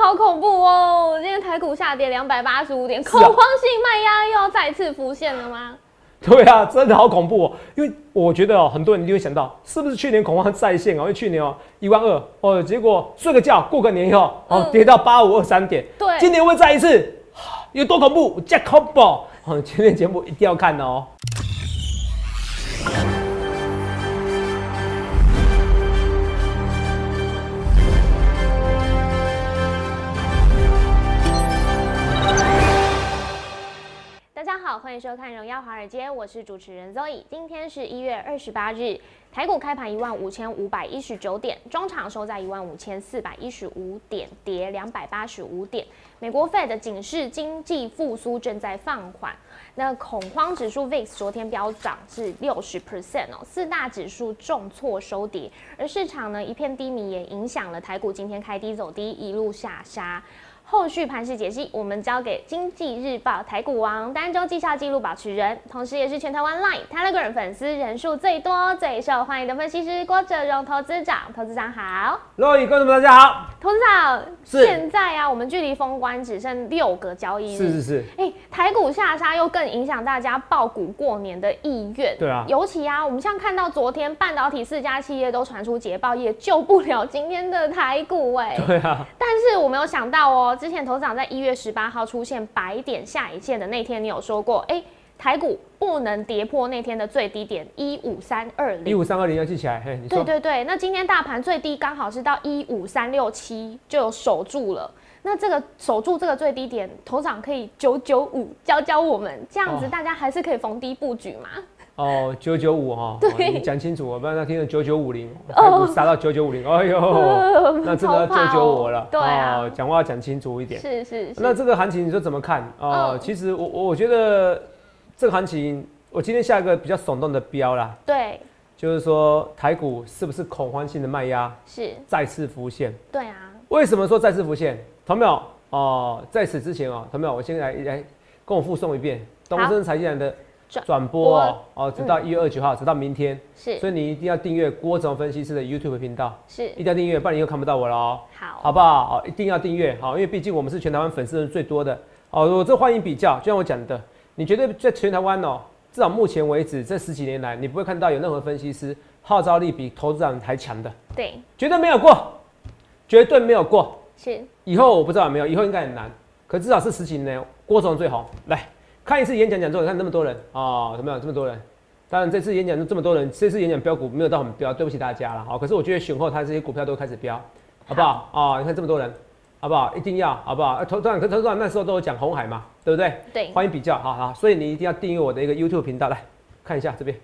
好恐怖哦！今天台股下跌两百八十五点，恐慌性卖压又要再次浮现了吗？对啊，真的好恐怖哦！因为我觉得哦，很多人就会想到，是不是去年恐慌再现哦？因为去年哦一万二哦，结果睡个觉，过个年以后哦跌到八五二三点。对，今年会再一次，有多恐怖？加恐怖哦！今天节目一定要看哦。收看《荣耀华尔街》，我是主持人 Zoe。今天是一月二十八日，台股开盘一万五千五百一十九点，中场收在一万五千四百一十五点，跌两百八十五点。美国 Fed 警示经济复苏正在放缓。那恐慌指数 VIX 昨天飙涨至六十 percent 哦，四大指数重挫收跌，而市场呢一片低迷，也影响了台股今天开低走低，一路下杀。后续盘势解析，我们交给经济日报台股王单周绩效记录保持人，同时也是全台湾 Line Telegram 粉丝人数最多、最受欢迎的分析师郭哲荣投资长。投资长好，各位观众们大家好。投资长，现在啊，我们距离封关只剩六个交易日。是是是。哎，台股下杀又更影响大家报股过年的意愿。对啊。尤其啊，我们像看到昨天半导体四家企业都传出捷报，也救不了今天的台股哎。对啊。但是我没有想到哦。之前头长在一月十八号出现白点下影线的那天，你有说过，哎，台股不能跌破那天的最低点一五三二零，一五三二零要记起来。嘿，对对对，那今天大盘最低刚好是到一五三六七，就有守住了。那这个守住这个最低点，头长可以九九五教教我们，这样子大家还是可以逢低布局嘛？哦，九九五哈，你讲清楚，我不然他听成九九五零，台股杀到九九五零，哎呦，那这个救救我了，对啊，讲话要讲清楚一点。是是。那这个行情你说怎么看啊？其实我我我觉得这个行情，我今天下一个比较耸动的标啦，对，就是说台股是不是恐慌性的卖压是再次浮现？对啊。为什么说再次浮现？同有哦，在此之前哦，同有我先来来跟我复诵一遍东升财经的。转播哦，哦，直到一月二十九号，直到明天。是，所以你一定要订阅郭总分析师的 YouTube 频道。是，一定要订阅，不然你又看不到我了哦。好，好不好？哦，一定要订阅，好，因为毕竟我们是全台湾粉丝人最多的。哦，我这欢迎比较，就像我讲的，你绝对在全台湾哦，至少目前为止这十几年来，你不会看到有任何分析师号召力比投资长还强的。对，绝对没有过，绝对没有过。是，以后我不知道有没有，以后应该很难。可至少是十几年，郭总最红，来。看一次演讲讲座，你看那么多人啊，怎么样？这么多人，当然这次演讲就这么多人，这次演讲标股没有到很标，对不起大家了。好，可是我觉得选后它这些股票都开始标，好不好？啊，你看这么多人，好不好？一定要，好不好？投资人，投资人那时候都有讲红海嘛，对不对？对，欢迎比较，好好，所以你一定要订阅我的一个 YouTube 频道，来看一下这边。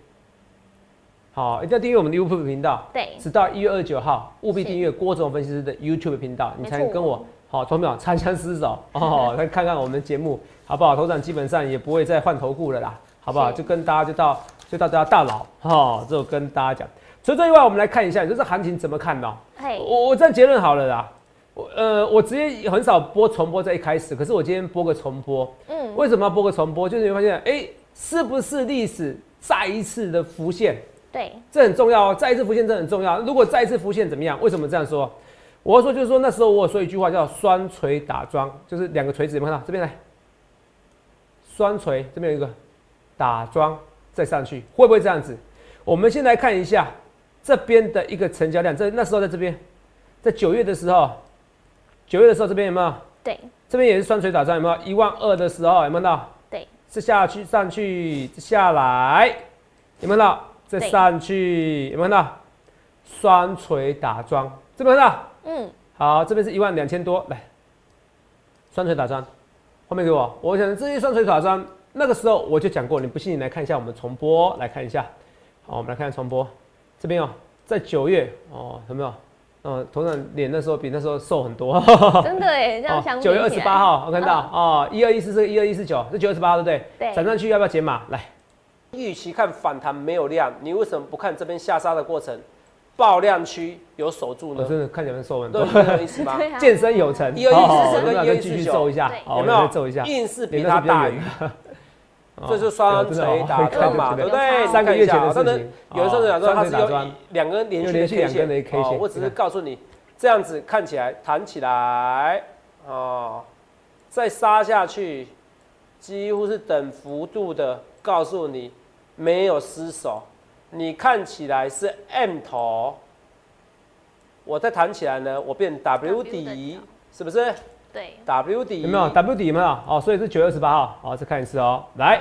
好，一定要订阅我们的 YouTube 频道，对，直到一月二十九号，务必订阅郭总分析师的 YouTube 频道，你才能跟我好，同没有？长相厮守哦，来看看我们的节目。好不好？头长基本上也不会再换头顾了啦，好不好？就跟大家就到就到大家大佬哈，就跟大家讲。除了这以外，我们来看一下，就是行情怎么看呢？我我这结论好了啦。我呃，我直接很少播重播在一开始，可是我今天播个重播。嗯。为什么要播个重播？就是你会发现，哎，是不是历史再一次的浮现？对。这很重要哦，再一次浮现这很重要。如果再一次浮现怎么样？为什么这样说？我要说就是说那时候我说一句话叫双锤打桩，就是两个锤子，有没有看到？这边来。双锤这边有一个打桩再上去，会不会这样子？我们先来看一下这边的一个成交量。这那时候在这边，在九月的时候，九月的时候这边有没有？对，这边也是双锤打桩，有没有？一万二的时候有没有到？对，是下去上去下来，有没有到？再上去有没有到？双锤打桩，这边看到？嗯，好，这边是一万两千多，来，双锤打桩。后面给我，我想这些双锤打桩，那个时候我就讲过，你不信你来看一下我们重播，来看一下。好，我们来看重播，这边哦，在九月哦，有没有？嗯，头上脸那时候比那时候瘦很多。真的哎，这样想。九月二十八号，我看到哦，一二一四是一二一四九，是九月二十八号，对不对？对。涨上去要不要解码？来，预期看反弹没有量，你为什么不看这边下杀的过程？爆量区有守住呢，真的看起来瘦很多，意思吗？健身有成，一二一四跟一二继续瘦一下，有没有？瘦一下，硬是比它大于，这是双锤打桩嘛，对不对？三个月前的事情，有的时候讲说它是有两根连续的 K 线，我只是告诉你，这样子看起来弹起来，哦，再杀下去，几乎是等幅度的告诉你没有失手，你看起来是 M 头，我再弹起来呢，我变 W 底，是不是？对，W 底有没有？W 底有没有？哦，所以是九月二十八号，好，再看一次哦，来，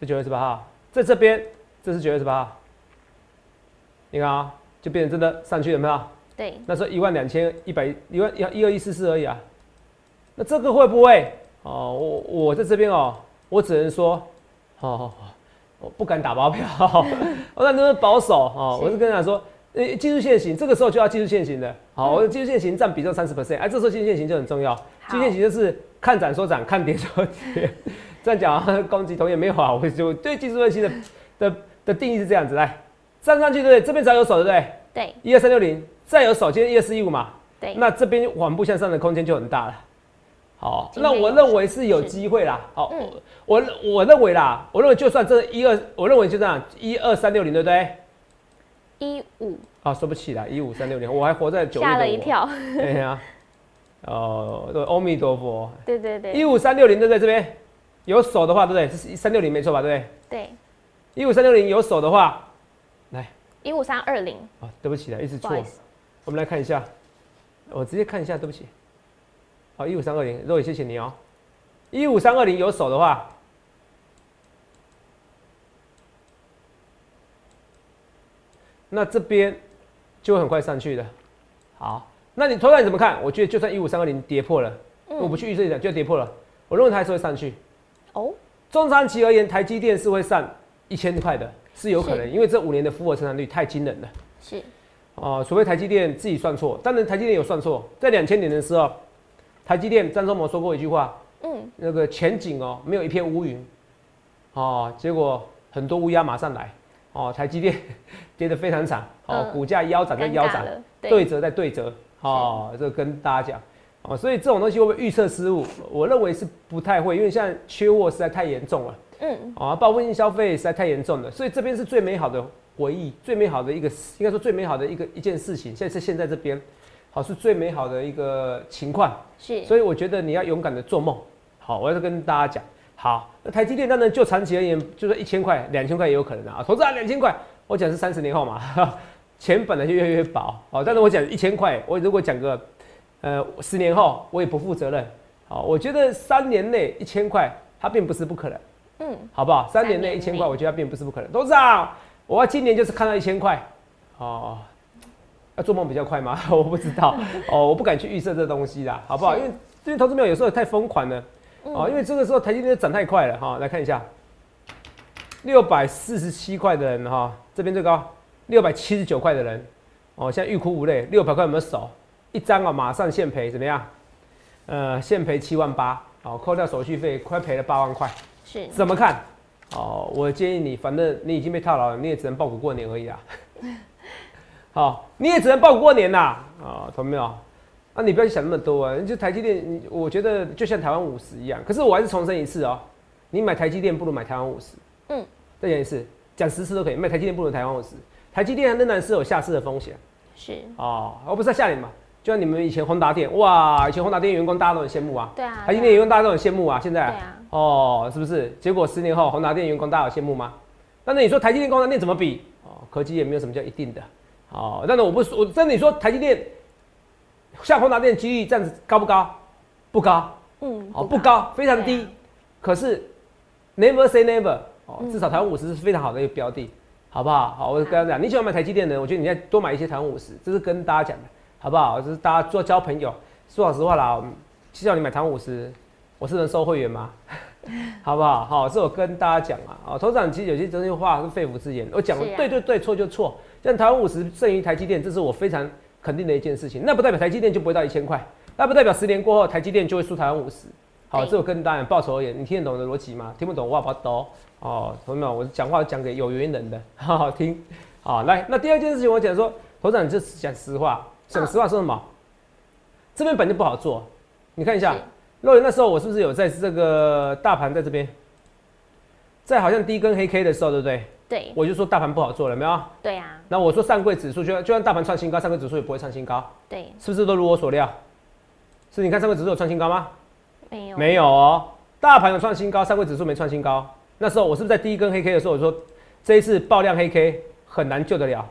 这九月二十八号，在这边，这是九月二十八号，你看啊，就变成真的上去有没有？对，那时候一万两千一百一万一一二一四四而已啊，那这个会不会？哦，我我在这边哦，我只能说，哦，我不敢打包票，我那都是保守哦，我是跟他说，呃，技术线型这个时候就要技术线型的，好，我的技术线型占比重三十 percent，哎，这时候技术线型就很重要，技术线型就是看涨说涨，看跌说跌，这样讲攻击同也没有啊，我就对技术分析的的的定义是这样子，来站上去对不对？这边只要有手对不对？对，一二三六零。再有手，今天一二四一五嘛，对，那这边缓步向上的空间就很大了。好，那我认为是有机会啦。好，我我认为啦，我认为就算这一二，我认为就这样一二三六零，对不对？一五啊，说不起来，一五三六零，我还活在九吓了一跳。对呀，哦，阿弥陀佛。对对对，一五三六零对不对？这边有手的话，对不对？是三六零没错吧？对不对？对，一五三六零有手的话，来一五三二零。啊，对不起啦，一直错。我们来看一下，我直接看一下，对不起。好，一五三二零，肉也谢谢你哦。一五三二零有手的话，那这边就会很快上去的。好，那你头上你怎么看？我觉得就算一五三二零跌破了，我不去预测一下，就跌破了。我认为它还是会上去。哦，中长期而言，台积电是会上一千块的，是有可能，因为这五年的复合成长率太惊人了。是。哦，除非台积电自己算错，当然台积电有算错，在两千年的时候，台积电张忠谋说过一句话，嗯，那个前景哦，没有一片乌云，哦，结果很多乌鸦马上来，哦，台积电 跌得非常惨，哦，股价腰斩在腰斩，对。折在对折，哦，这跟大家讲，哦，所以这种东西会不会预测失误？我认为是不太会，因为现在缺货实在太严重了，嗯，啊，报复性消费实在太严重了，所以这边是最美好的。回忆最美好的一个，应该说最美好的一个一件事情，现在是现在这边，好是最美好的一个情况，是，所以我觉得你要勇敢的做梦，好，我要跟大家讲，好，那台积电当然就长期而言，就是一千块、两千块也有可能啊，投资啊两千块，我讲是三十年后嘛，钱本来就越来越薄，好，但是我讲一千块，我如果讲个，呃，十年后我也不负责任，好，我觉得三年内一千块它并不是不可能，嗯，好不好？三年内一千块，我觉得并不是不可能，董事长。我要今年就是看到一千块，哦，要做梦比较快吗？我不知道，哦，我不敢去预测这东西啦，好不好？因为这些投资没有有时候太疯狂了，哦，因为这个时候台积电涨太快了哈。来看一下，六百四十七块的人哈，这边最高六百七十九块的人，哦，现在欲哭无泪，六百块有没有手？一张啊，马上现赔怎么样？呃，现赔七万八，哦，扣掉手续费，快赔了八万块，是怎么看？哦，我建议你，反正你已经被套牢了，你也只能报股过年而已啊。好，你也只能报股过年呐。啊，懂没有？啊，你不要去想那么多啊。就台积电，我觉得就像台湾五十一样。可是我还是重申一次哦，你买台积电不如买台湾五十。嗯。再讲一次，讲十次都可以。买台积电不如台湾五十。台积电仍然是有下市的风险。是。哦，我不是在下年嘛。就像你们以前宏达电，哇，以前宏达电员工大家都很羡慕啊。对啊。台积电员工大家都很羡慕啊，现在。对啊。哦，是不是？结果十年后，宏达电员工大家有羡慕吗？但是你说台积电、宏达电怎么比？哦，科技也没有什么叫一定的。哦，那那我不我真的你说台积电像宏达电几率这样子高不高？不高。嗯。哦，不高，非常低。可是 never say never。哦，至少台湾五十是非常好的一个标的，好不好？好，我跟他讲，你喜欢买台积电的，我觉得你再多买一些台湾五十，这是跟大家讲的。好不好？就是大家做交朋友。说老实话啦，希望你买台湾五十，我是能收会员吗？好不好？好，这我跟大家讲啊。啊，头长其实有些真心话是肺腑之言，我讲对对对，错就错。像台湾五十胜于台积电，这是我非常肯定的一件事情。那不代表台积电就不会到一千块，那不代表十年过后台积电就会输台湾五十。好，这我跟大家讲报仇而言，你听得懂我的逻辑吗？听不懂我不懂。哦，同学们，我讲话讲给有缘人的，好好听。好，来，那第二件事情我讲说，头长就是讲实话。讲实话说什么？这边本就不好做，你看一下，若那时候我是不是有在这个大盘在这边，在好像第一根黑 K 的时候，对不对？对。我就说大盘不好做了，没有？对啊。那我说上柜指数就就算大盘创新高，上柜指数也不会创新高。对。是不是都如我所料？是你看上柜指数有创新高吗？没有，没有哦。大盘有创新高，上柜指数没创新高。那时候我是不是在第一根黑 K 的时候我说，这一次爆量黑 K 很难救得了。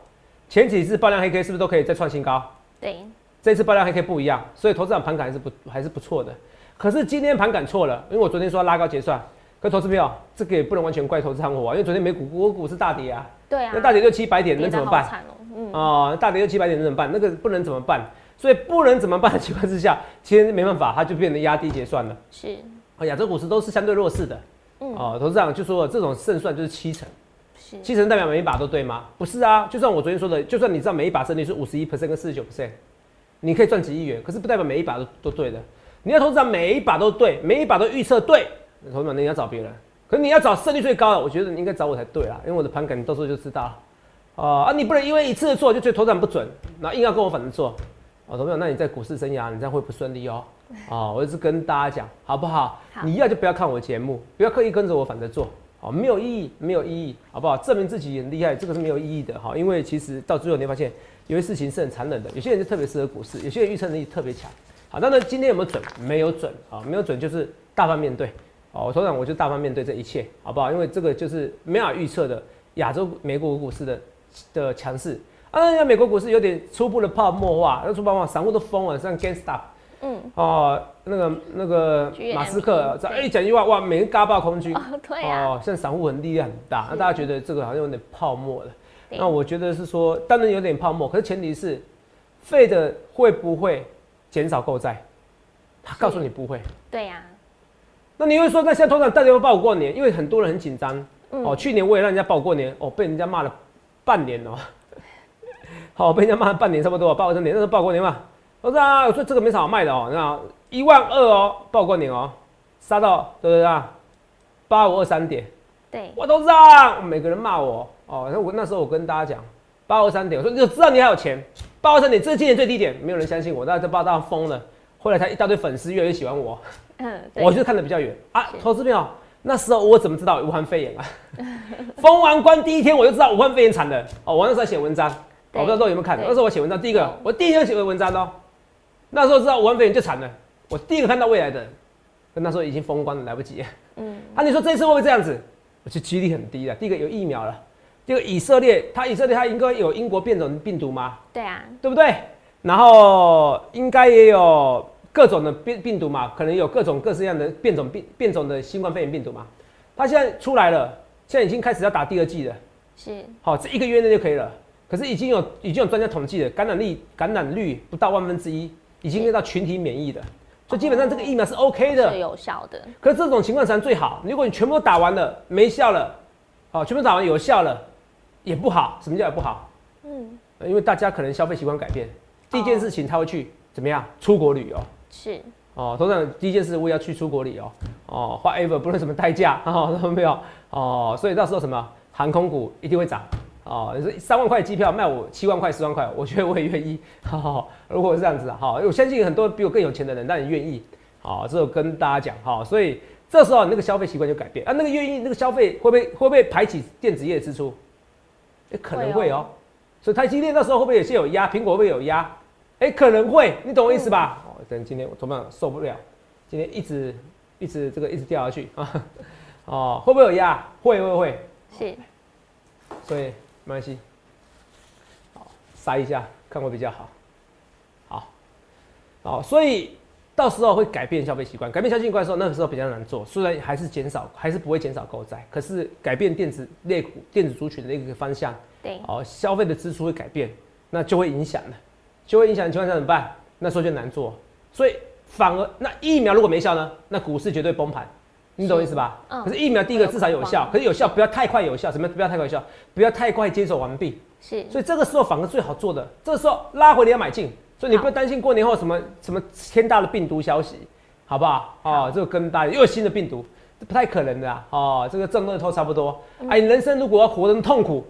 前几次爆量黑 K 是不是都可以再创新高？对，这次爆量黑 K 不一样，所以投资者盘感还是不还是不错的。可是今天盘感错了，因为我昨天说拉高结算，可投资朋友这个也不能完全怪投资行火啊，因为昨天美股我股是大跌啊，对啊，那大跌六七百点能怎么办？嗯啊，大跌六七百点能怎么办？那个不能怎么办？所以不能怎么办的情况之下，其实没办法，它就变成压低结算了。是，啊，亚洲股市都是相对弱势的。嗯，哦，投资长就说这种胜算就是七成，是七成代表每一把都对吗？不是啊，就算我昨天说的，就算你知道每一把胜率是五十一 percent 跟四十九 percent，你可以赚几亿元，可是不代表每一把都都对的。你要投资长每一把都对，每一把都预测对，投资长你要找别人，可是你要找胜率最高的，我觉得你应该找我才对啦，因为我的盘感你到时候就知道。啊啊，你不能因为一次做就觉得投资不准，然后硬要跟我反着做。哦，同学那你在股市生涯，你这样会不顺利哦。哦，我就是跟大家讲，好不好？你要就不要看我节目，不要刻意跟着我反着做，哦，没有意义，没有意义，好不好？证明自己很厉害，这个是没有意义的，哈。因为其实到最后你会发现，有些事情是很残忍的。有些人就特别适合股市，有些人预测能力特别强。好，那那今天有没有准？没有准，啊，没有准就是大方面对。哦，我头长我就大方面对这一切，好不好？因为这个就是没法预测的亚洲美国股市的的强势。啊，那美国股市有点初步的泡沫化，那初步泡沫，散户都疯了，像 GameStop，嗯，哦，那个那个马斯克，这一讲一句话，哇，每人嘎爆空军，对啊，哦，现在散户很力量很大，那大家觉得这个好像有点泡沫了，那我觉得是说，当然有点泡沫，可是前提是，费的会不会减少购债？他告诉你不会，对呀，那你会说，那现在通常大家会报过年，因为很多人很紧张，哦，去年我也让人家报过年，哦，被人家骂了半年哦。好，被人家骂了半年差不多，报过年那时候报过年嘛。我说啊，我说这个没啥好卖的哦，那一万二哦，报过年哦，杀到对不对啊？八五二三点，对，我都让每个人骂我哦。那我那时候我跟大家讲八二三点，我说就知道你还有钱，八二三点这是今年最低点，没有人相信我，大家都报道疯了。后来他一大堆粉丝越来越喜欢我，嗯，我就看得比较远啊。投资朋友，那时候我怎么知道武汉肺炎啊？封完关第一天我就知道武汉肺炎惨了哦，我那时候写文章。我不知道各位有没有看，那时候我写文章，第一个我第一天写的文章哦，那时候知道武汉肺炎就惨了，我第一个看到未来的，跟他说已经封关了，来不及。嗯，啊，你说这次会不会这样子？我觉得几率很低的。第一个有疫苗了，第二个以色列，它以色列它应该有英国变种病毒吗？对啊，对不对？然后应该也有各种的病病毒嘛，可能有各种各式各样的变种病变种的新冠肺炎病毒嘛。它现在出来了，现在已经开始要打第二剂了。是，好，这一个月内就可以了。可是已经有已经有专家统计了，感染力感染率不到万分之一，已经到群体免疫的，所以基本上这个疫苗是 OK 的，是有效的。可是这种情况才最好。如果你全部打完了没效了，好，全部打完有效了，也不好。什么叫也不好？嗯，因为大家可能消费习惯改变，第一件事情他会去怎么样？出国旅游。是。哦，通常第一件事我也要去出国旅游。哦，whatever，不论什么代价，哦，都没有。哦，所以到时候什么航空股一定会涨。哦，你说三万块机票卖我七万块、十万块，我觉得我也愿意。好，如果是这样子啊，好，我相信很多比我更有钱的人，但也愿意。好，这我跟大家讲，好，所以这时候那个消费习惯就改变啊，那个愿意那个消费会不会会不会排挤电子业的支出？哎，可能会哦。所以台积电那时候会不会有些有压？苹果会不会有压？哎，可能会，你懂我意思吧？哦，等今天我怎么样受不了？今天一直一直这个一直掉下去 啊！哦，会不会有压？会会会。是。所以。没关系，好，塞一下看会比较好，好，好，所以到时候会改变消费习惯，改变消费习惯的时候，那个时候比较难做，虽然还是减少，还是不会减少购债，可是改变电子类股、电子族群的一个方向，对，哦，消费的支出会改变，那就会影响了，就会影响情况下怎么办？那时候就难做，所以反而那疫苗如果没效呢？那股市绝对崩盘。你懂意思吧？可是疫苗第一个至少有效，可是有效不要太快有效，什么不要太快有效，不要太快接手完毕。是，所以这个时候反而最好做的，这个时候拉回你要买进，所以你不要担心过年后什么什么天大的病毒消息，好不好？哦，这个跟大家又有新的病毒，这不太可能的啊！哦，这个正乐透差不多。哎，人生如果要活得痛苦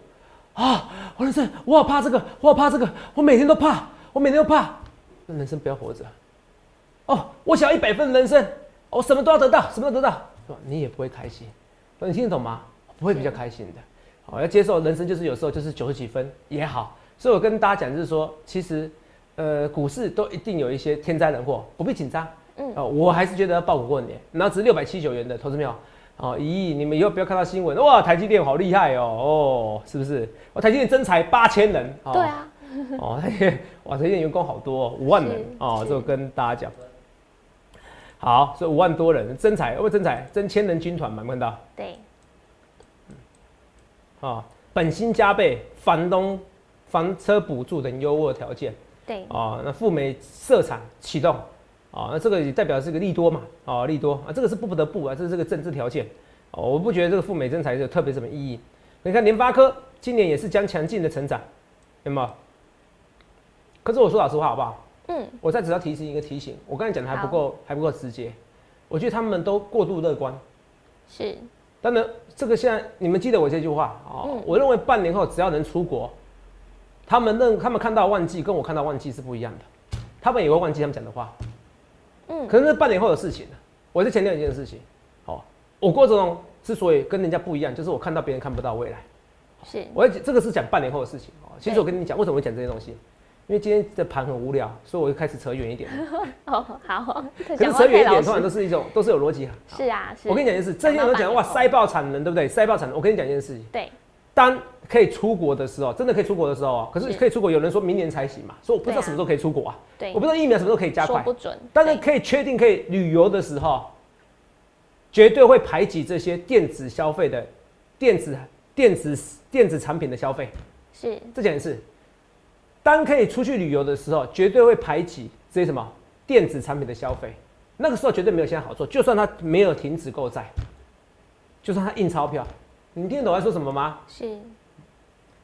啊，我人生我好怕这个，我好怕这个，我每天都怕，我每天都怕，那人生不要活着。哦，我想要一百分的人生，我什么都要得到，什么都得到。是吧你也不会开心，你听得懂吗？不会比较开心的。好，要接受人生就是有时候就是九十几分也好。所以我跟大家讲就是说，其实呃，股市都一定有一些天灾人祸，不必紧张。嗯，哦，我还是觉得要报股过年。然后值六百七十九元的，投资没有？哦，咦，你们以后不要看到新闻，哇，台积电好厉害哦，哦，是不是？我台积电增才八千人。对啊。哦，哇，台积电员工好多，五万人哦，就跟大家讲。好，所以五万多人增才，不增才，增千人军团嘛，看到？对。啊，本薪加倍，房东房车补助等优渥条件。对。啊，那赴美设厂启动。啊，那这个也代表是个利多嘛？啊，利多啊，这个是不不得不啊，这是这个政治条件。哦，我不觉得这个赴美增才有特别什么意义。你看联发科今年也是将强劲的成长，有没有？可是我说老实话好不好？嗯。我再只要提醒一个提醒，我刚才讲的还不够，还不够直接。我觉得他们都过度乐观。是。当然，这个现在你们记得我这句话啊？我认为半年后只要能出国，他们认他们看到旺季跟我看到旺季是不一样的，他们也会忘记他们讲的话。嗯，可能是半年后的事情呢。我是强调一件事情，好，我郭总荣之所以跟人家不一样，就是我看到别人看不到未来。是，我这个是讲半年后的事情哦。其实我跟你讲，为什么会讲这些东西？因为今天的盘很无聊，所以我就开始扯远一点。哦，好。可是扯远一点，通常都是一种，都是有逻辑。是啊，是。我跟你讲一件事，这些人都讲哇，塞爆产能，对不对？塞爆产能。我跟你讲一件事情。对。当可以出国的时候，真的可以出国的时候啊，可是可以出国，有人说明年才行嘛，所以我不知道什么时候可以出国啊，对，我不知道疫苗什么时候可以加快，不准。但是可以确定可以旅游的时候，绝对会排挤这些电子消费的电子电子电子产品的消费，是这件事。当可以出去旅游的时候，绝对会排挤这些什么电子产品的消费，那个时候绝对没有现在好做，就算它没有停止购债，就算它印钞票。你听得懂我在说什么吗？是，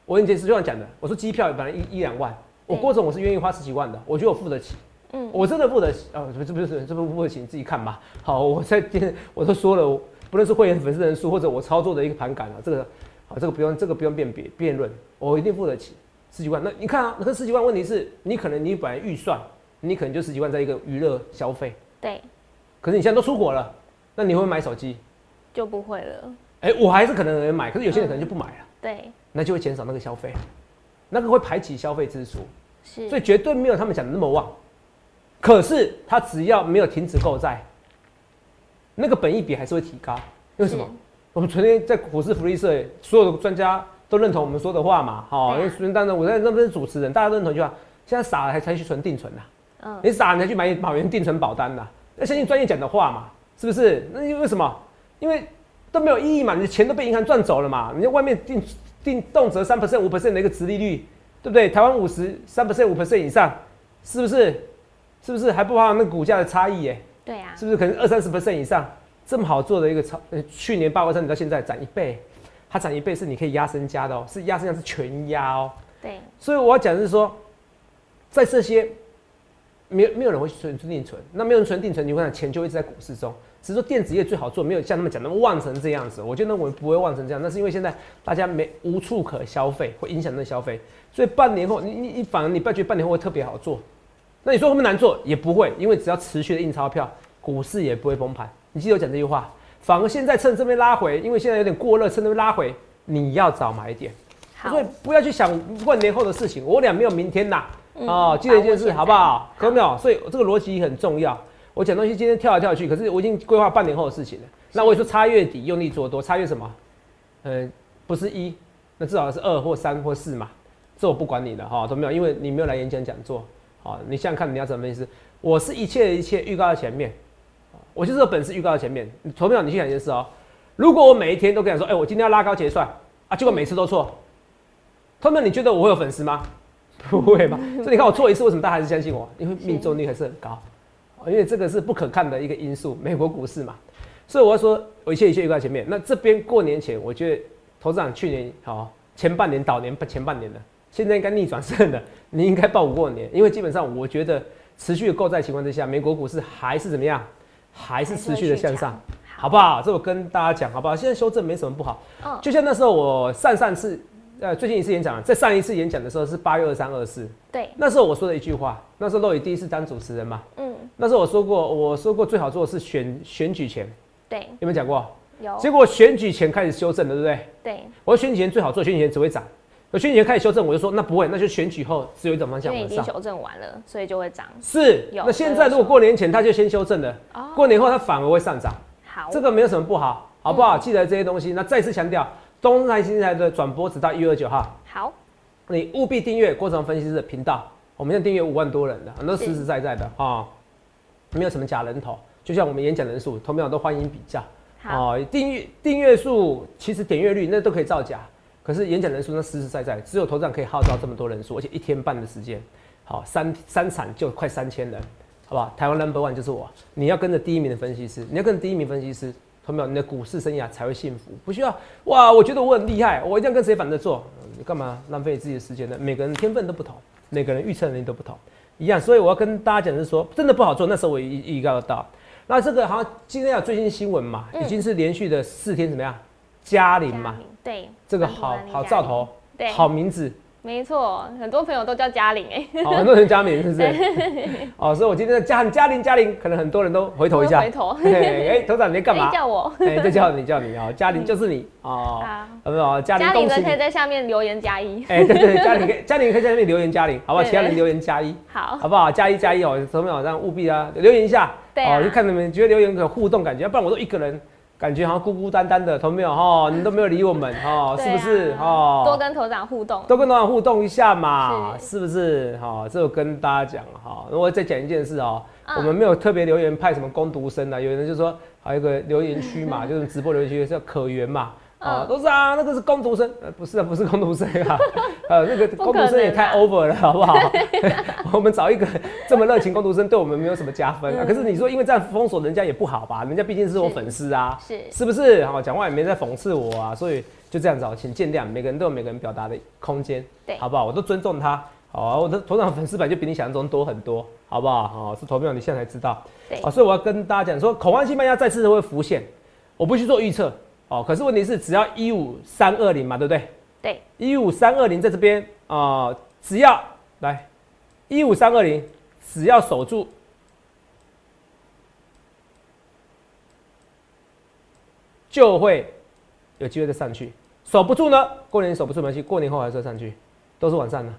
我跟你解释，就像讲的，我说机票本来一一两万，我郭总我是愿意花十几万的，我觉得我付得起，嗯，我真的付得起，哦，这不是这不付得起，你自己看吧。好，我在电 我都说了，不论是会员粉丝人数或者我操作的一个盘感啊，这个，好，这个不用这个不用辨别辩论，我一定付得起十几万。那你看啊，那个十几万，问题是你可能你本来预算，你可能就十几万在一个娱乐消费，对，可是你现在都出国了，那你会买手机？就不会了。哎，我还是可能买，可是有些人可能就不买了，对，那就会减少那个消费，那个会排挤消费支出，是，所以绝对没有他们讲的那么旺。可是他只要没有停止购债，那个本益比还是会提高。为什么？我们昨天在股市福利社，所有的专家都认同我们说的话嘛，好，因为当然我在那边是主持人，大家都认同一句话：现在傻了还才去存定存呐，嗯，你傻了才去买保元定存保单呐，要相信专业讲的话嘛，是不是？那因为什么？因为都没有意义嘛，你的钱都被银行赚走了嘛，你在外面定定动辄三 percent 五 percent 的一个殖利率，对不对？台湾五十三 percent 五 percent 以上，是不是？是不是还不包含那股价的差异？耶？对呀。是不是可能二三十 percent 以上，这么好做的一个超？去年八万三，你到现在涨一倍，它涨一倍是你可以压身家的哦，是压身家是全压哦。对。所以我要讲的是说，在这些没有没有人会存定存，那没有人存定存，你会看钱就一直在股市中。只是说电子业最好做，没有像他们讲那么旺成这样子。我觉得我们不会旺成这样，那是因为现在大家没无处可消费，会影响那消费。所以半年后，你你你反而你不要觉得半年后会特别好做。那你说会不会难做？也不会，因为只要持续的印钞票，股市也不会崩盘。你记得我讲这句话。反而现在趁这边拉回，因为现在有点过热，趁这边拉回，你要早买点。所以不要去想万年后的事情。我俩没有明天呐。哦，记得一件事好不好？可没有？所以这个逻辑很重要。我讲东西今天跳来跳去，可是我已经规划半年后的事情了。那我也说差月底用力做多，差月什么？呃，不是一，那至少是二或三或四嘛。这我不管你的哈，都没有，因为你没有来演讲讲座。好，你想想看你要怎么意思？我是一切的一切预告在前面，我就是有本事预告在前面。投票你去想一件事哦，如果我每一天都跟你说，哎，我今天要拉高结算啊，结果每次都错，投票你觉得我会有粉丝吗？不会吧？所以你看我错一次，为什么大家还是相信我？因为命中率还是很高。因为这个是不可看的一个因素，美国股市嘛，所以我要说，我一切一切预告前面。那这边过年前，我觉得投资长去年好前半年倒年前半年的，现在应该逆转胜的，你应该报过年，因为基本上我觉得持续的购债情况之下，美国股市还是怎么样，还是持续的向上，好不好？这我跟大家讲好不好？现在修正没什么不好，就像那时候我上上次。呃，最近一次演讲，在上一次演讲的时候是八月二三二四，对，那时候我说的一句话，那时候洛伊第一次当主持人嘛，嗯，那时候我说过，我说过最好做的是选选举前，对，有没有讲过？有。结果选举前开始修正了，对不对？对。我说选举前最好做，选举前只会涨，我选举前开始修正，我就说那不会，那就选举后只有一种方向因为已。经修正完了，所以就会涨。是，那现在如果过年前它就先修正了，哦，过年后它反而会上涨，好，这个没有什么不好，好不好？记得这些东西。那再次强调，东台新台的转播直到一月二九号，好，你务必订阅郭成分析师的频道。我们现在订阅五万多人的，很多实实在在的啊、没有什么假人头。就像我们演讲人数，同样都欢迎比较。好，哦，订阅订阅数其实点阅率那都可以造假，可是演讲人数那实实在在，只有头长可以号召这么多人数，而且一天半的时间，好三三场就快三千人，好不好？台湾 number one 就是我，你要跟着第一名的分析师，你要跟着第一名分析师，同没有？你的股市生涯才会幸福，不需要哇！我觉得我很厉害，我一定要跟谁反着做，你干嘛浪费自己的时间呢？每个人天分都不同，每个人预测能力都不同，一样，所以我要跟大家讲的是说，真的不好做，那时候我预预告到。那这个好像今天有最新新闻嘛，已经是连续的四天怎么样？嘉玲嘛，对，这个好好，兆头，对，好名字，没错，很多朋友都叫嘉玲哎，好很多人嘉玲是不是？哦，所以我今天的嘉嘉玲嘉玲，可能很多人都回头一下 回，头，嘿哎，头长你在干嘛哎？叫我，哎，就叫你叫你哦，嘉玲就是你哦，好，有没有？嘉玲嘉玲可以在下面留言加一，哎，对对，嘉玲可以 嘉玲可以在下面留言嘉玲，好不好？其他人留言加一。好，好不好？加一加一哦，有没有让务必啊留言一下？对啊哦，就看你们觉得留言有互动感觉，要不然我都一个人，感觉好像孤孤单单的，同没有哈？你都没有理我们哦，对是不是？哈哦，多跟头长互动，多跟头长互动一下嘛，是是不是？哈，这我跟大家讲哈，我再讲一件事哦，嗯我们没有特别留言派什么攻读生啊，有人就说还有一个留言区嘛，就是直播留言区叫可圆嘛。啊，嗯都是啊，那个是工读生，呃，不是啊，不是工读生啊，呃，那个工读生也太 over 了，好不好？我们找一个这么热情工读生，对我们没有什么加分啊。嗯可是你说，因为这样封锁人家也不好吧？人家毕竟是我粉丝啊，是是不是？好，讲话也没在讽刺我啊，所以就这样子哦，请见谅，每个人都有每个人表达的空间，对好不好？我都尊重他。好啊，我的头长粉丝版就比你想象中多很多，好不好？好，是投票，你现在才知道。对啊，所以我要跟大家讲说，口岸西班牙再次会浮现，我不去做预测哦。可是问题是，只要一五三二零嘛，对不对？对，一五三二零在这边啊、只要来一五三二零，只要守住，就会有机会再上去。守不住呢，过年守不住没关系，过年后还是要上去，都是往上的，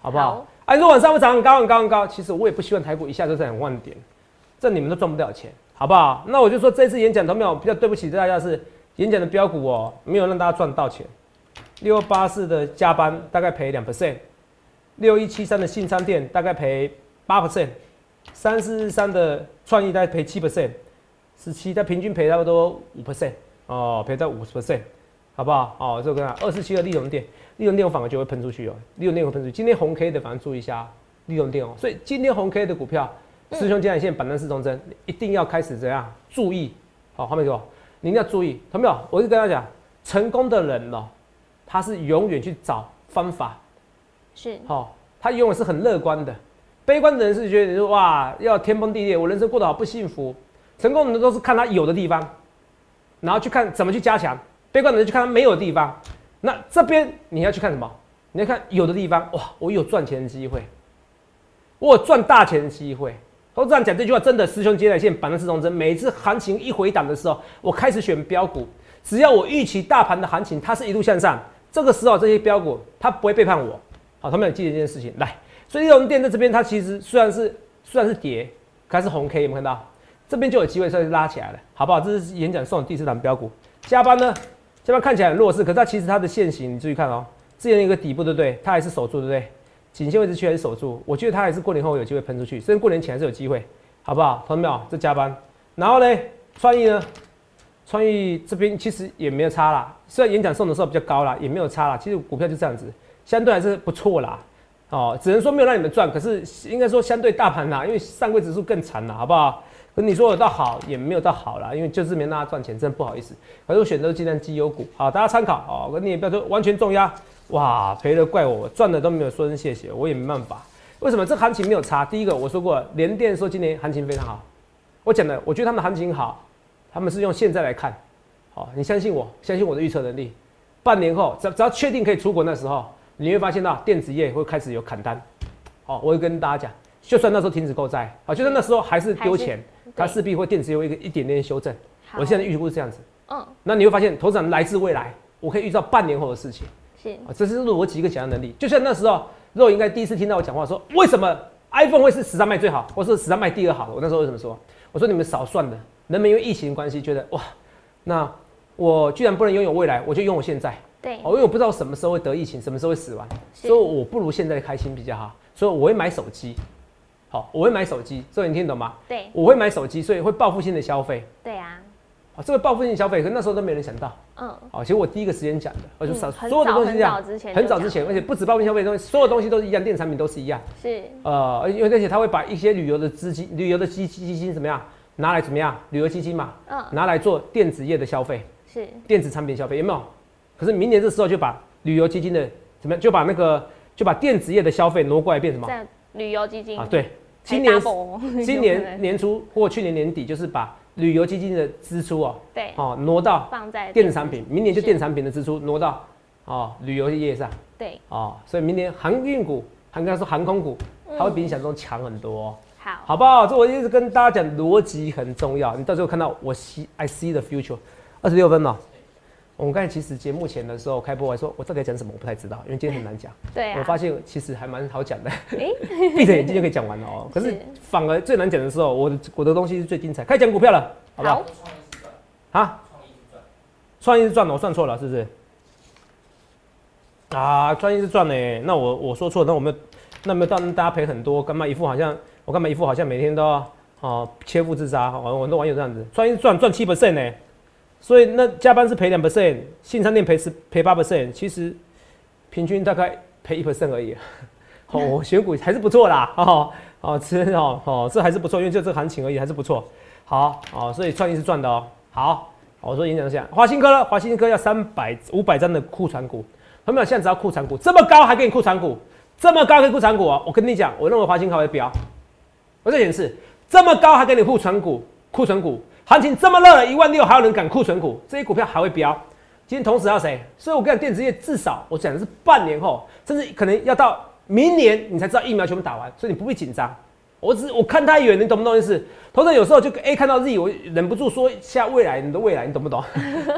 好不好？好啊，你说往上会涨很高很高很高，其实我也不希望台股一下就在两万点，这你们都赚不了钱，好不好？那我就说这次演讲都没有比较对不起大家是演讲的标股哦，没有让大家赚到钱。六八四的加班大概赔两 percent，六一七三的信昌店大概赔八 percent，三四三的创意大概赔七 percent，十七它平均赔差不多五 percent 哦，赔到五十 percent，好不好？哦，这个跟二四七的利隆店，利隆店我反而就会喷出去哦，利隆店会喷出去。今天红 K 的反而注意一下利隆店哦，所以今天红 K 的股票，师兄接下线板凳四中针，一定要开始怎样？注意？好，画面给我，你一定要注意，有没有？我就跟他讲，成功的人哦，他是永远去找方法，是好、他永远是很乐观的。悲观的人是觉得你说哇，要天崩地裂，我人生过得好不幸福。成功的人都是看他有的地方，然后去看怎么去加强。悲观的人去看他没有的地方。那这边你要去看什么？你要看有的地方，哇，我有赚钱的机会，我有赚大钱的机会。都这样讲这句话，真的师兄接在线板凳四中针。每次行情一回档的时候，我开始选标股，只要我预期大盘的行情它是一路向上，这个时候这些标股它不会背叛我。好，他们有记得这件事情来。所以利隆店在这边，它其实虽然是虽然是跌，可是红 K，有没有看到？这边就有机会稍微拉起来了，好不好？这是演讲送的第四档标股。加班呢，加班看起来很弱势，可是它其实它的线型，你注意看哦，之前一个底部，对不对？它还是守住，对不对？颈线位置区还是守住，我觉得它还是过年后有机会喷出去，甚至过年前还是有机会，好不好？同没有？这加班，然后呢，创意呢？创意这边其实也没有差啦，虽然演讲送的时候比较高啦，也没有差啦。其实股票就这样子，相对还是不错啦。哦，只能说没有让你们赚，可是应该说相对大盘啦，因为上柜指数更惨啦，好不好？可你说有到好也没有到好啦，因为就是没让大家赚钱，真的不好意思。可是我选择尽量绩优股，好，大家参考哦。可你也不要说完全重压，哇，赔了怪我，赚的都没有说声谢谢，我也没办法。为什么这行情没有差？第一个我说过了，联电说今年行情非常好，我讲的，我觉得他们的行情好，他们是用现在来看，好，你相信我，相信我的预测能力。半年后，只只要确定可以出国那时候，你会发现到电子业会开始有砍单。好，我会跟大家讲，就算那时候停止购债，好，就算那时候还是丢钱，它势必会电子业会一个一点点修正。我现在预估是这样子，嗯那你会发现，头长来自未来，我可以预兆半年后的事情。是啊，这是逻辑一个讲的能力。就像那时候，肉应该第一次听到我讲话，说为什么 iPhone 会是史上卖最好，或是史上卖第二好的？我那时候为什么说？我说你们少算了，人们因为疫情关系觉得哇，那我居然不能拥有未来，我就拥有现在。对，哦，因为我不知道什么时候会得疫情，什么时候会死亡，所以我不如现在开心比较好，所以我会买手机。好，我会买手机，所以你听懂吗？对，我会买手机，所以会报复性的消费。对啊，啊，这个报复性消费，可那时候都没人想到。嗯，啊，其实我第一个时间讲的，我就嗯少很所有的东西这样早之前很早之前，而且不止报复性消费东西，所有东西都是一样，电子产品都是一样。是呃，因为而且他会把一些旅游的资金、旅游的基基金怎么样拿来怎么样？旅游基金嘛，嗯拿来做电子业的消费、是电子产品消费，有没有？可是明年这时候就把旅游基金的怎么样？就把那个就把电子业的消费挪过来变什么？旅游基金啊，对，今年今年 年初或去年年底，就是把旅游基金的支出哦，对。哦挪到放在电子产品，明年就电子产品的支出挪到哦旅游业上。对。哦，所以明年航运股，还刚才说航空股，嗯。它会比你想中强很多、哦，好。好不好？这我一直跟大家讲，逻辑很重要。你到时候看到我 see I see the future，二十六分了。我们刚才其实节目前的时候开播，还说我到底要讲什么，我不太知道，因为今天很难讲。对啊，我发现其实还蛮好讲的，诶闭着眼睛就可以讲完了哦。可是是反而最难讲的时候，我的我的东西是最精彩。开始讲股票了，好不好？啊？创意是赚了，我算错了，是不是？啊，创意是赚呢，那我我说错了，那我们那没有让大家赔很多，干嘛一副好像我干嘛一副好像每天都要哦切腹自杀，哦，很多网友这样子，创意是赚赚七 percent 呢，所以那加班是赔两 percent，信餐店赔十赔八 percent，其实平均大概赔一 percent 而已。哦，我选股还是不错啦，哦 哦，其实哦哦，这还是不错，因为就这个行情而已，还是不错。好哦，所以创意是赚的哦。好，我说演讲一下，华新科呢？华新科要三百五百张的库存股，有没有？现在只要库存股这么高，还给你库存股，这么高给库存股哦。我跟你讲，我认为华新科会飙。我再显示，这么高还给你库存股，库存股行情这么热了，一万六还有人敢库存股，这些股票还会飙。今天同时要谁？所以我跟你讲，电子业至少我讲的是半年后，甚至可能要到明年你才知道疫苗全部打完，所以你不必紧张。我只我看太远，你懂不懂意思？投资人有时候就 A 看到 Z，我忍不住说下未来，你的未来，你懂不懂？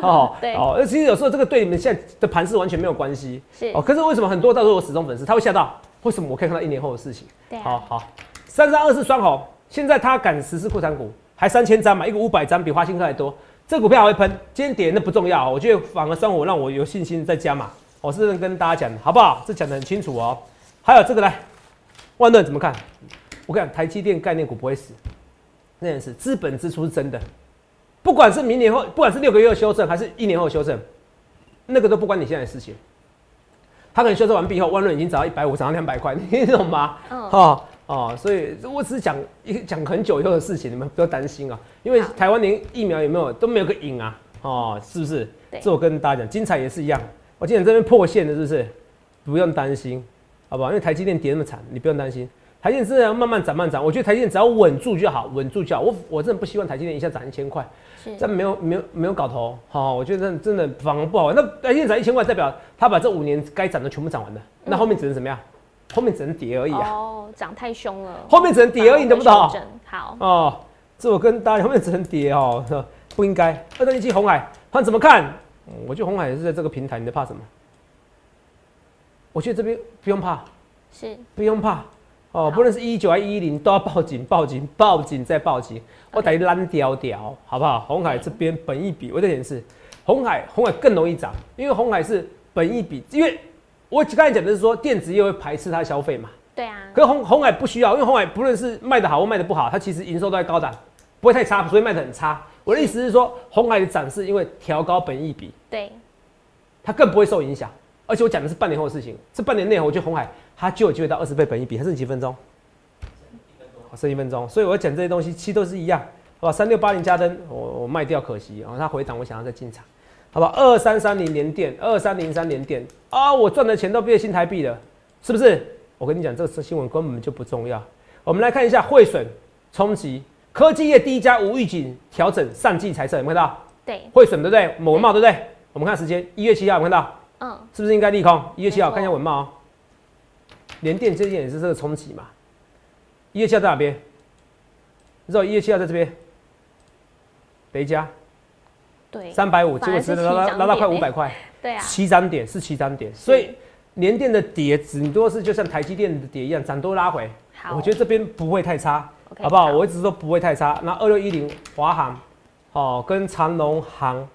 哦，对哦，其实有时候这个对你们现在的盘势完全没有关系。是哦，可是为什么很多到时候我始终粉丝他会吓到？为什么我可以看到一年后的事情？对啊好好，三三二四双红，现在他敢实施库存股，还三千张嘛，一个五百张，比花新科还多。这股票还会喷，今天跌那不重要，我觉得反而算我让我有信心再加嘛。我是跟大家讲的，好不好？这讲的很清楚哦。还有这个来，万润怎么看？我跟你讲，台积电概念股不会死，那件事资本支出是真的，不管是明年后，不管是六个月后修正，还是一年后修正，那个都不关你现在的事情。他可能修正完毕后，万润已经涨到一百五，涨到两百块，你懂吗？嗯哦哦，所以我只是讲一讲很久以后的事情，你们不要担心啊，因为台湾连疫苗有没有都没有个影啊，哦，是不是？对这我跟大家讲，精彩也是一样，我今天这边破线的，是不是？不用担心，好不好？因为台积电跌那么惨，你不用担心。台积电是要慢慢涨，慢慢涨。我觉得台积电只要稳住就好，稳住就好。我我真的不希望台积电一下涨一千块，是这没有没有没有搞头。好、我觉得真的真的反而不好玩。那台积电涨一千块，代表他把这五年该涨的全部涨完了，那后面只能怎么样？后面只能跌而已啊。哦，涨太凶了，后面只能跌而已，你懂不懂？好，哦，这我跟大家后面只能跌哦，不应该。二三一七红海，他怎么看？嗯我觉得红海也是在这个平台，你在怕什么？我觉得这边不用怕，是不用怕哦，不论是一九还一零，都要报警，报警，报警再报警，我等于烂屌屌，好不好？红海这边本一比，我再显示，红海红海更容易涨，因为红海是本一比，因为我刚才讲的是说电子业会排斥它的消费嘛，对啊，可是红红海不需要，因为红海不论是卖的好或卖的不好，它其实营收都在高档，不会太差，所以卖的很差。我的意思是说，红海的涨是因为调高本益比，对，它更不会受影响。而且我讲的是半年后的事情，这半年内我觉得红海它就有机会到二十倍本益比，还剩几分钟？好剩一分钟，所以我要讲这些东西，其实都是一样，好吧？三六八零加灯，我我卖掉可惜，然后它回档，我想要再进场，好吧？二三三零连电，二三零三连电啊，我赚的钱都变新台币了，是不是？我跟你讲，这次新闻根本就不重要。我们来看一下汇损冲击科技业第一家无预警调整上季财测，有没有看到？对，汇损对不对？某文茂对不对？我们看时间，一月七号有没有看到？嗯，是不是应该利空？一月七号看一下文茂、哦，联电最近也是这个冲击嘛。一月七号在哪边？你知道一月七号在这边，雷家对，三百五，结果只能拉拉到快五百块，对啊，七涨点是七涨点，所以联电的跌顶多是就像台积电的跌一样，涨多拉回。我觉得这边不会太差，好不好？我一直说不会太差。那二六一零华航，哦，跟长隆航，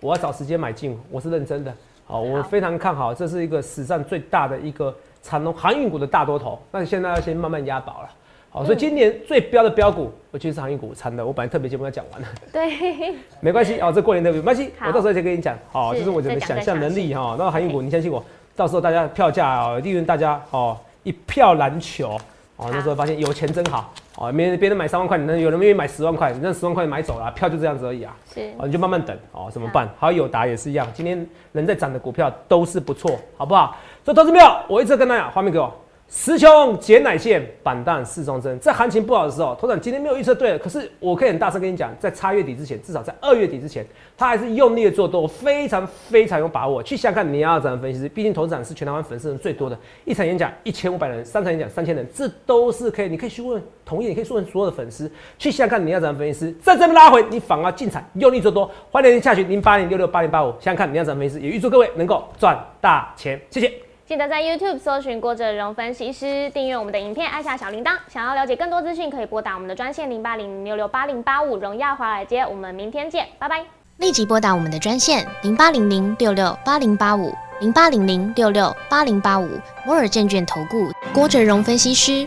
我要找时间买进，我是认真的。好，我非常看好，这是一个史上最大的一个长隆航运股的大多头。那现在要先慢慢押宝了。好，所以今年最标的标股，我其实是航运股惨的。我本来特别节目要讲完了，对，没关系哦，这过年的没关系，我到时候再跟你讲。好，就是我的想象能力哈。那航运股，你相信我，到时候大家票价啊，利润大家哦一票难求哦。那时候发现有钱真好哦，别人别人买三万块，那有人愿意买十万块，你那十万块买走了，票就这样子而已啊。是，哦，你就慢慢等哦，怎么办？好，友达也是一样，今天人在涨的股票都是不错，好不好？所以投资票，我一直跟大家画面给我。石穷捡奶线，板蛋四中针。在行情不好的时候，头长今天没有预测对了。可是我可以很大声跟你讲，在差月底之前，至少在二月底之前，他还是用力的做多，非常非常有把握。去想看你要怎样分析师，毕竟头长是全台湾粉丝人最多的，一场演讲一千五百人，三场演讲三千人，这都是可以。你可以去问同意，你可以去问所有的粉丝，去想看你要怎样分析，在这边拉回，你反而进场用力做多。欢迎您下去零八零六六八零八五，想看你要怎样分析，也预祝各位能够赚大钱，谢谢。记得在 YouTube 搜寻郭哲荣分析师，订阅我们的影片，按下小铃铛。想要了解更多资讯，可以拨打我们的专线零八零六六八零八五。荣耀华尔街，我们明天见，拜拜。立即拨打我们的专线零八零零六六八零八五零八零零六六八零八五。摩尔证券投顾郭哲荣分析师。